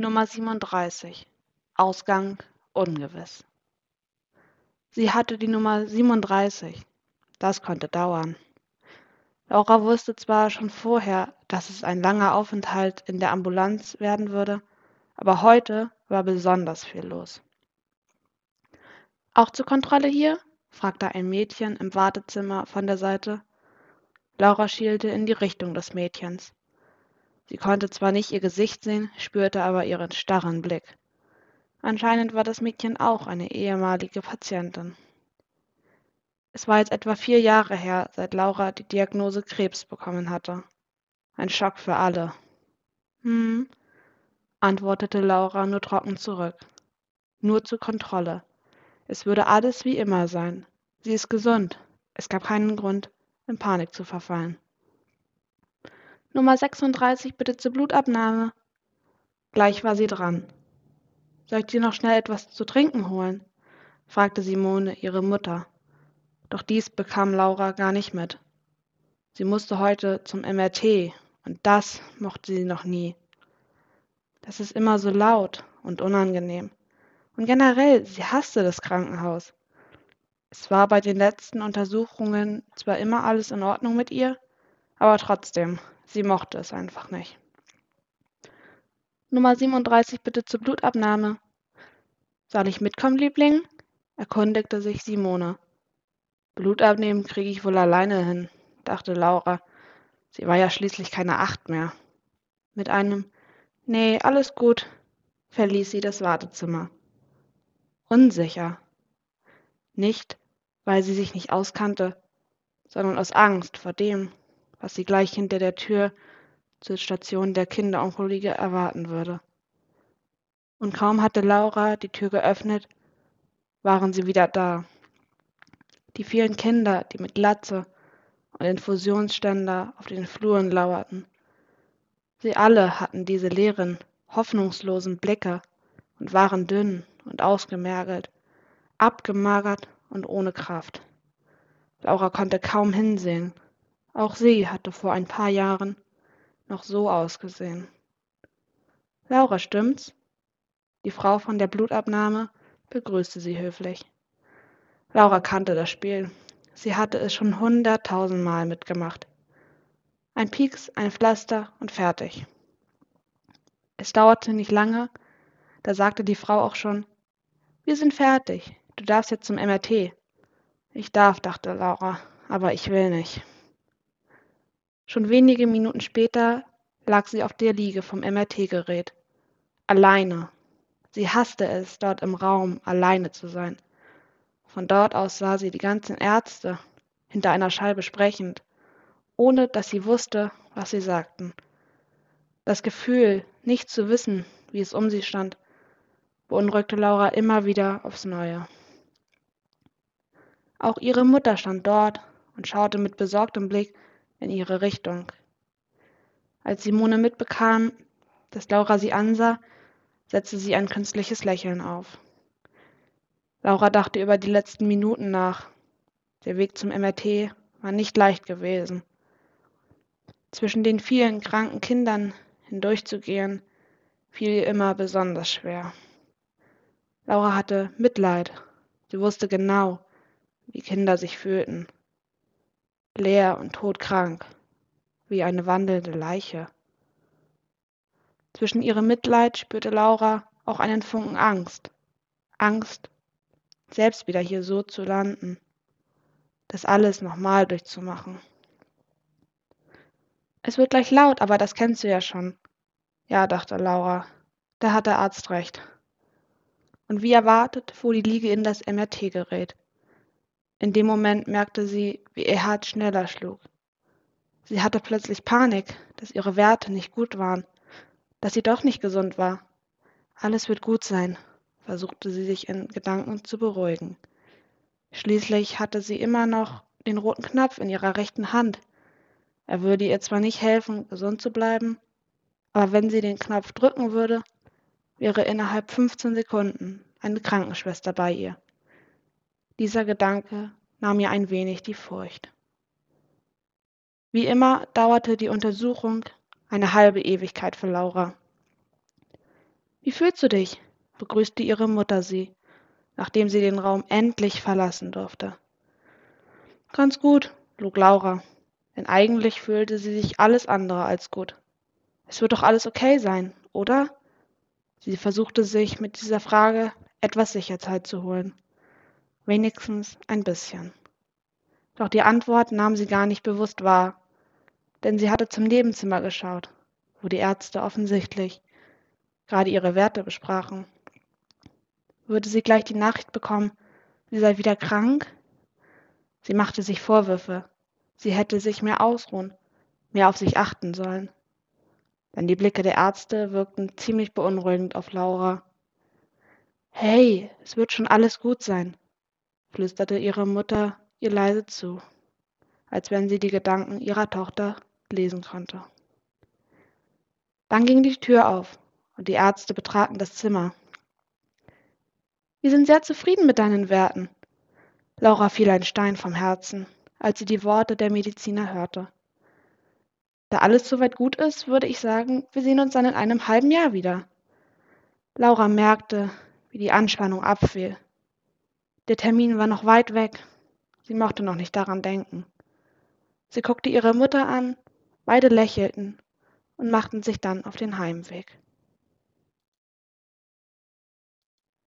Nummer 37. Ausgang ungewiss. Sie hatte die Nummer 37. Das konnte dauern. Laura wusste zwar schon vorher, dass es ein langer Aufenthalt in der Ambulanz werden würde, aber heute war besonders viel los. Auch zur Kontrolle hier? fragte ein Mädchen im Wartezimmer von der Seite. Laura schielte in die Richtung des Mädchens. Sie konnte zwar nicht ihr Gesicht sehen, spürte aber ihren starren Blick. Anscheinend war das Mädchen auch eine ehemalige Patientin. Es war jetzt etwa vier Jahre her, seit Laura die Diagnose Krebs bekommen hatte. Ein Schock für alle. Hm, antwortete Laura nur trocken zurück. Nur zur Kontrolle. Es würde alles wie immer sein. Sie ist gesund. Es gab keinen Grund, in Panik zu verfallen. Nummer 36 bitte zur Blutabnahme. Gleich war sie dran. Soll ich dir noch schnell etwas zu trinken holen? fragte Simone ihre Mutter. Doch dies bekam Laura gar nicht mit. Sie musste heute zum MRT und das mochte sie noch nie. Das ist immer so laut und unangenehm. Und generell, sie hasste das Krankenhaus. Es war bei den letzten Untersuchungen zwar immer alles in Ordnung mit ihr, aber trotzdem, Sie mochte es einfach nicht. Nummer 37 bitte zur Blutabnahme. Soll ich mitkommen, Liebling? erkundigte sich Simone. Blut abnehmen kriege ich wohl alleine hin, dachte Laura. Sie war ja schließlich keine Acht mehr. Mit einem Nee, alles gut, verließ sie das Wartezimmer. Unsicher. Nicht, weil sie sich nicht auskannte, sondern aus Angst vor dem, was sie gleich hinter der Tür zur Station der Kinderonkologie erwarten würde. Und kaum hatte Laura die Tür geöffnet, waren sie wieder da. Die vielen Kinder, die mit Glatze und Infusionsständer auf den Fluren lauerten. Sie alle hatten diese leeren, hoffnungslosen Blicke und waren dünn und ausgemergelt, abgemagert und ohne Kraft. Laura konnte kaum hinsehen, auch sie hatte vor ein paar Jahren noch so ausgesehen. Laura, stimmt's? Die Frau von der Blutabnahme begrüßte sie höflich. Laura kannte das Spiel. Sie hatte es schon hunderttausendmal mitgemacht. Ein Pieks, ein Pflaster und fertig. Es dauerte nicht lange, da sagte die Frau auch schon, wir sind fertig, du darfst jetzt zum MRT. Ich darf, dachte Laura, aber ich will nicht. Schon wenige Minuten später lag sie auf der Liege vom MRT-Gerät. Alleine. Sie hasste es, dort im Raum alleine zu sein. Von dort aus sah sie die ganzen Ärzte hinter einer Scheibe sprechend, ohne dass sie wusste, was sie sagten. Das Gefühl, nicht zu wissen, wie es um sie stand, beunruhigte Laura immer wieder aufs Neue. Auch ihre Mutter stand dort und schaute mit besorgtem Blick in ihre Richtung. Als Simone mitbekam, dass Laura sie ansah, setzte sie ein künstliches Lächeln auf. Laura dachte über die letzten Minuten nach. Der Weg zum MRT war nicht leicht gewesen. Zwischen den vielen kranken Kindern hindurchzugehen, fiel ihr immer besonders schwer. Laura hatte Mitleid. Sie wusste genau, wie Kinder sich fühlten leer und todkrank, wie eine wandelnde Leiche. Zwischen ihrem Mitleid spürte Laura auch einen Funken Angst. Angst, selbst wieder hier so zu landen, das alles nochmal durchzumachen. Es wird gleich laut, aber das kennst du ja schon. Ja, dachte Laura, da hat der Arzt recht. Und wie erwartet fuhr die Liege in das MRT-Gerät. In dem Moment merkte sie, wie ihr Herz schneller schlug. Sie hatte plötzlich Panik, dass ihre Werte nicht gut waren, dass sie doch nicht gesund war. Alles wird gut sein, versuchte sie sich in Gedanken zu beruhigen. Schließlich hatte sie immer noch den roten Knopf in ihrer rechten Hand. Er würde ihr zwar nicht helfen, gesund zu bleiben, aber wenn sie den Knopf drücken würde, wäre innerhalb 15 Sekunden eine Krankenschwester bei ihr. Dieser Gedanke nahm ihr ein wenig die Furcht. Wie immer dauerte die Untersuchung eine halbe Ewigkeit für Laura. Wie fühlst du dich? begrüßte ihre Mutter sie, nachdem sie den Raum endlich verlassen durfte. Ganz gut, log Laura, denn eigentlich fühlte sie sich alles andere als gut. Es wird doch alles okay sein, oder? Sie versuchte sich mit dieser Frage etwas Sicherheit zu holen. Wenigstens ein bisschen. Doch die Antwort nahm sie gar nicht bewusst wahr, denn sie hatte zum Nebenzimmer geschaut, wo die Ärzte offensichtlich gerade ihre Werte besprachen. Würde sie gleich die Nachricht bekommen, sie sei wieder krank? Sie machte sich Vorwürfe. Sie hätte sich mehr ausruhen, mehr auf sich achten sollen. Denn die Blicke der Ärzte wirkten ziemlich beunruhigend auf Laura. Hey, es wird schon alles gut sein, flüsterte ihre Mutter ihr leise zu, als wenn sie die Gedanken ihrer Tochter lesen konnte. Dann ging die Tür auf und die Ärzte betraten das Zimmer. Wir sind sehr zufrieden mit deinen Werten. Laura fiel ein Stein vom Herzen, als sie die Worte der Mediziner hörte. Da alles soweit gut ist, würde ich sagen, wir sehen uns dann in einem halben Jahr wieder. Laura merkte, wie die Anspannung abfiel. Der Termin war noch weit weg. Sie mochte noch nicht daran denken. Sie guckte ihre Mutter an, beide lächelten und machten sich dann auf den Heimweg.